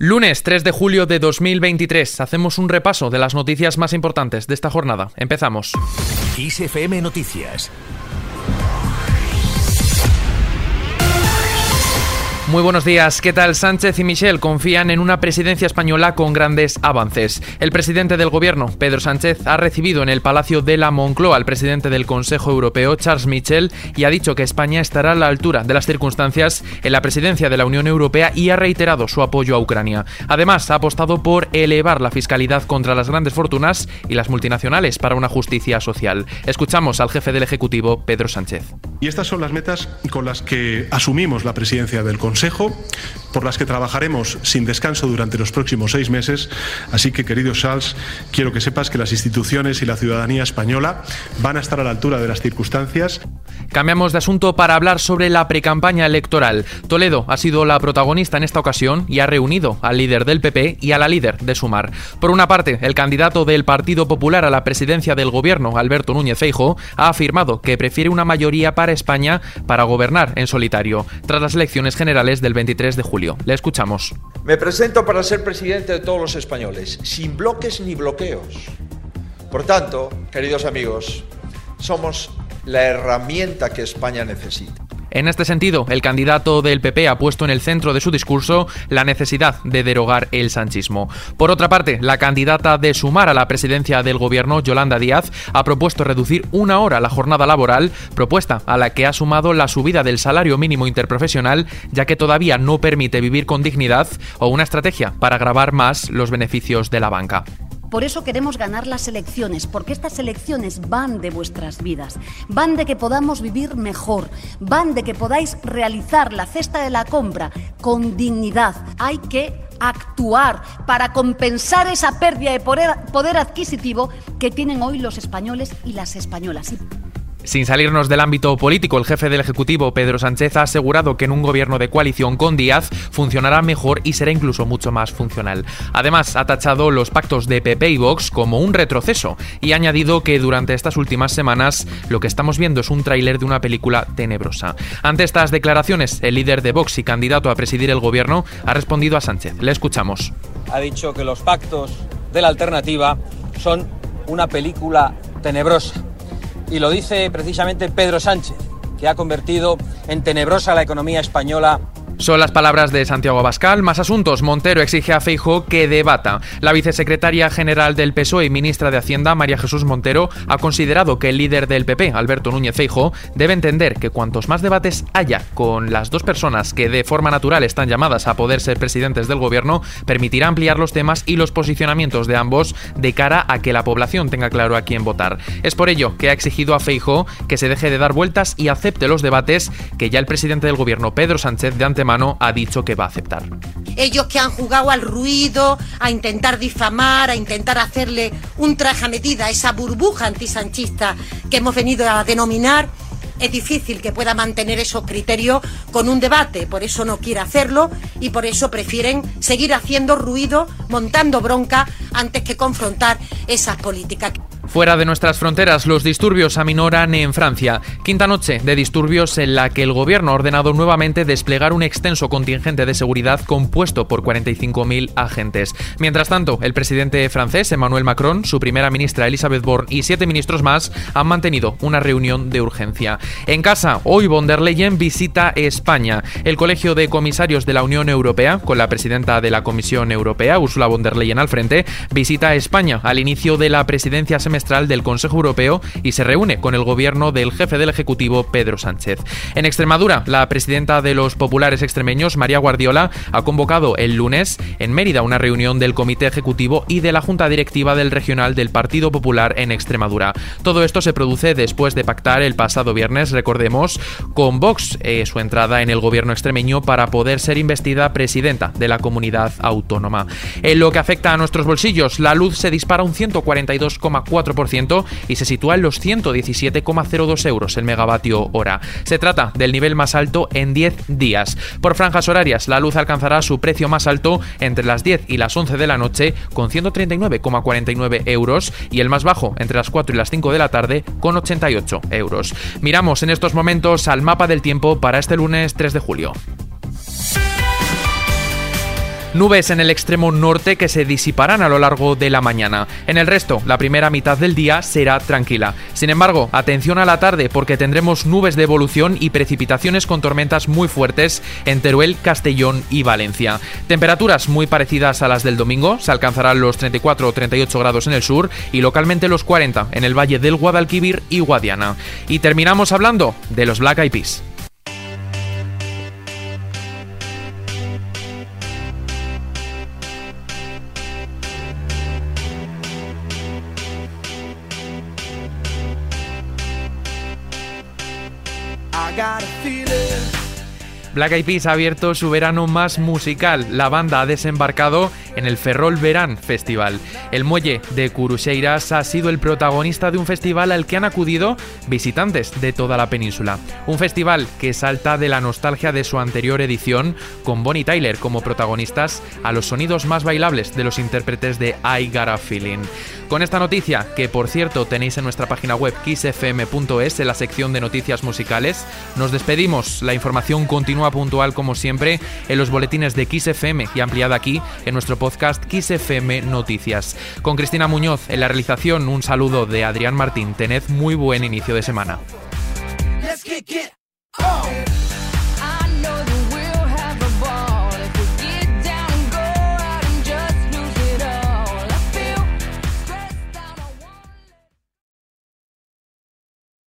Lunes 3 de julio de 2023. Hacemos un repaso de las noticias más importantes de esta jornada. Empezamos. ISFM Noticias Muy buenos días. ¿Qué tal? Sánchez y Michel confían en una presidencia española con grandes avances. El presidente del gobierno, Pedro Sánchez, ha recibido en el Palacio de la Moncloa al presidente del Consejo Europeo, Charles Michel, y ha dicho que España estará a la altura de las circunstancias en la presidencia de la Unión Europea y ha reiterado su apoyo a Ucrania. Además, ha apostado por elevar la fiscalidad contra las grandes fortunas y las multinacionales para una justicia social. Escuchamos al jefe del Ejecutivo, Pedro Sánchez. Y estas son las metas con las que asumimos la presidencia del Consejo por las que trabajaremos sin descanso durante los próximos seis meses. Así que, querido Charles, quiero que sepas que las instituciones y la ciudadanía española van a estar a la altura de las circunstancias. Cambiamos de asunto para hablar sobre la precampaña electoral. Toledo ha sido la protagonista en esta ocasión y ha reunido al líder del PP y a la líder de Sumar. Por una parte, el candidato del Partido Popular a la presidencia del gobierno, Alberto Núñez Feijo, ha afirmado que prefiere una mayoría para España para gobernar en solitario, tras las elecciones generales del 23 de julio. Le escuchamos. Me presento para ser presidente de todos los españoles, sin bloques ni bloqueos. Por tanto, queridos amigos, somos la herramienta que España necesita. En este sentido, el candidato del PP ha puesto en el centro de su discurso la necesidad de derogar el sanchismo. Por otra parte, la candidata de Sumar a la presidencia del gobierno, Yolanda Díaz, ha propuesto reducir una hora la jornada laboral, propuesta a la que ha sumado la subida del salario mínimo interprofesional, ya que todavía no permite vivir con dignidad, o una estrategia para agravar más los beneficios de la banca. Por eso queremos ganar las elecciones, porque estas elecciones van de vuestras vidas, van de que podamos vivir mejor, van de que podáis realizar la cesta de la compra con dignidad. Hay que actuar para compensar esa pérdida de poder, adquisitivo que tienen hoy los españoles y las españolas. Sin salirnos del ámbito político, el jefe del Ejecutivo, Pedro Sánchez, ha asegurado que en un gobierno de coalición con Díaz funcionará mejor y será incluso mucho más funcional. Además, ha tachado los pactos de PP y Vox como un retroceso y ha añadido que durante estas últimas semanas lo que estamos viendo es un tráiler de una película tenebrosa. Ante estas declaraciones, el líder de Vox y candidato a presidir el gobierno ha respondido a Sánchez. Le escuchamos. Ha dicho que los pactos de la alternativa son una película tenebrosa y lo dice precisamente Pedro Sánchez, que ha convertido en tenebrosa la economía española son las palabras de Santiago Abascal. Más asuntos. Montero exige a Feijo que debata. La vicesecretaria general del PSOE y ministra de Hacienda, María Jesús Montero, ha considerado que el líder del PP, Alberto Núñez Feijo, debe entender que cuantos más debates haya con las dos personas que de forma natural están llamadas a poder ser presidentes del gobierno, permitirá ampliar los temas y los posicionamientos de ambos de cara a que la población tenga claro a quién votar. Es por ello que ha exigido a Feijo que se deje de dar vueltas y acepte los debates que ya el presidente del gobierno, Pedro Sánchez, de antemano ha dicho que va a aceptar. Ellos que han jugado al ruido, a intentar difamar, a intentar hacerle un traje a medida a esa burbuja antisanchista que hemos venido a denominar, es difícil que pueda mantener esos criterios con un debate, por eso no quiere hacerlo y por eso prefieren seguir haciendo ruido, montando bronca, antes que confrontar esas políticas. Fuera de nuestras fronteras, los disturbios aminoran en Francia. Quinta noche de disturbios en la que el gobierno ha ordenado nuevamente desplegar un extenso contingente de seguridad compuesto por 45.000 agentes. Mientras tanto, el presidente francés Emmanuel Macron, su primera ministra Elisabeth Borne y siete ministros más han mantenido una reunión de urgencia. En casa, hoy von der Leyen visita España. El Colegio de Comisarios de la Unión Europea, con la presidenta de la Comisión Europea, Ursula von der Leyen al frente, visita España al inicio de la presidencia semestral del Consejo Europeo y se reúne con el gobierno del jefe del Ejecutivo, Pedro Sánchez. En Extremadura, la presidenta de los populares extremeños, María Guardiola, ha convocado el lunes en Mérida una reunión del Comité Ejecutivo y de la Junta Directiva del Regional del Partido Popular en Extremadura. Todo esto se produce después de pactar el pasado viernes, recordemos, con Vox eh, su entrada en el gobierno extremeño para poder ser investida presidenta de la comunidad autónoma. En lo que afecta a nuestros bolsillos, la luz se dispara un 142,4 y se sitúa en los 117,02 euros el megavatio hora. Se trata del nivel más alto en 10 días. Por franjas horarias, la luz alcanzará su precio más alto entre las 10 y las 11 de la noche con 139,49 euros y el más bajo entre las 4 y las 5 de la tarde con 88 euros. Miramos en estos momentos al mapa del tiempo para este lunes 3 de julio. Nubes en el extremo norte que se disiparán a lo largo de la mañana. En el resto, la primera mitad del día será tranquila. Sin embargo, atención a la tarde porque tendremos nubes de evolución y precipitaciones con tormentas muy fuertes en Teruel, Castellón y Valencia. Temperaturas muy parecidas a las del domingo, se alcanzarán los 34 o 38 grados en el sur y localmente los 40 en el valle del Guadalquivir y Guadiana. Y terminamos hablando de los Black Eyed. got a feeling. Black Eyed Peas ha abierto su verano más musical. La banda ha desembarcado en el Ferrol Verán Festival. El muelle de Curucheiras ha sido el protagonista de un festival al que han acudido visitantes de toda la península. Un festival que salta de la nostalgia de su anterior edición, con Bonnie Tyler como protagonistas, a los sonidos más bailables de los intérpretes de I Got a Feeling. Con esta noticia, que por cierto tenéis en nuestra página web kissfm.es en la sección de noticias musicales, nos despedimos. La información continúa puntual como siempre en los boletines de XFM y ampliada aquí en nuestro podcast podcast FM Noticias. Con Cristina Muñoz en la realización, un saludo de Adrián Martín. Tened muy buen inicio de semana.